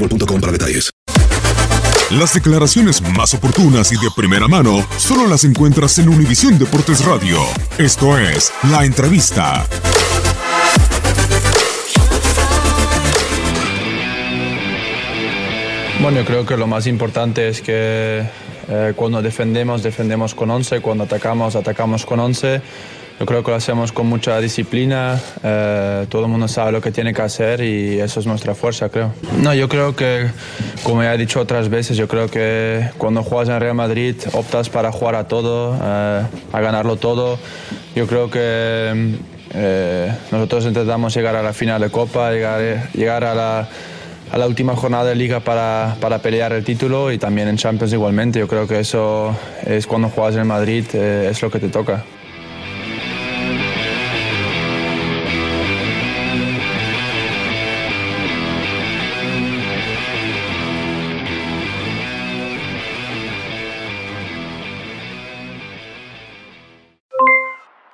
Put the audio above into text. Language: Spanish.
boostmobile.com para detalles. Las declaraciones más oportunas y de primera mano solo las encuentras en Univisión Deportes Radio. Esto es La Entrevista. Bueno, yo creo que lo más importante es que eh, cuando defendemos, defendemos con 11, cuando atacamos, atacamos con 11. Yo creo que lo hacemos con mucha disciplina, eh, todo el mundo sabe lo que tiene que hacer y eso es nuestra fuerza, creo. No, yo creo que, como ya he dicho otras veces, yo creo que cuando juegas en Real Madrid optas para jugar a todo, eh, a ganarlo todo. Yo creo que eh, nosotros intentamos llegar a la final de Copa, llegar, llegar a la a la última jornada de liga para, para, pelear el título y también en Champions igualmente. Yo creo que eso es cuando juegas en Madrid, eh, es lo que te toca.